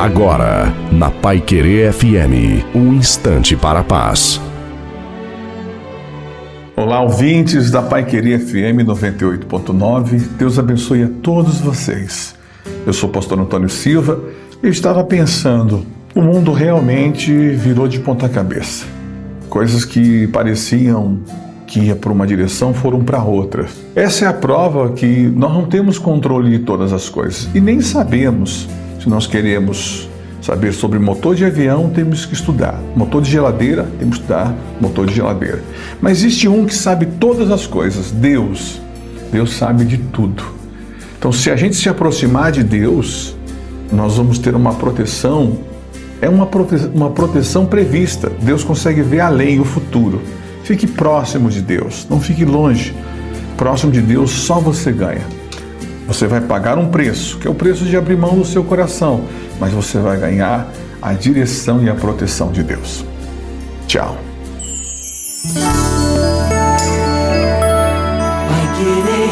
Agora, na Pai Querer FM, um instante para a paz. Olá, ouvintes da Pai Querer FM 98.9. Deus abençoe a todos vocês. Eu sou o pastor Antônio Silva e estava pensando, o mundo realmente virou de ponta cabeça. Coisas que pareciam que ia para uma direção foram para outra. Essa é a prova que nós não temos controle de todas as coisas e nem sabemos se nós queremos saber sobre motor de avião, temos que estudar. Motor de geladeira, temos que estudar motor de geladeira. Mas existe um que sabe todas as coisas, Deus. Deus sabe de tudo. Então, se a gente se aproximar de Deus, nós vamos ter uma proteção, é uma, prote uma proteção prevista. Deus consegue ver além o futuro. Fique próximo de Deus, não fique longe. Próximo de Deus, só você ganha. Você vai pagar um preço, que é o preço de abrir mão do seu coração, mas você vai ganhar a direção e a proteção de Deus. Tchau. Vai querer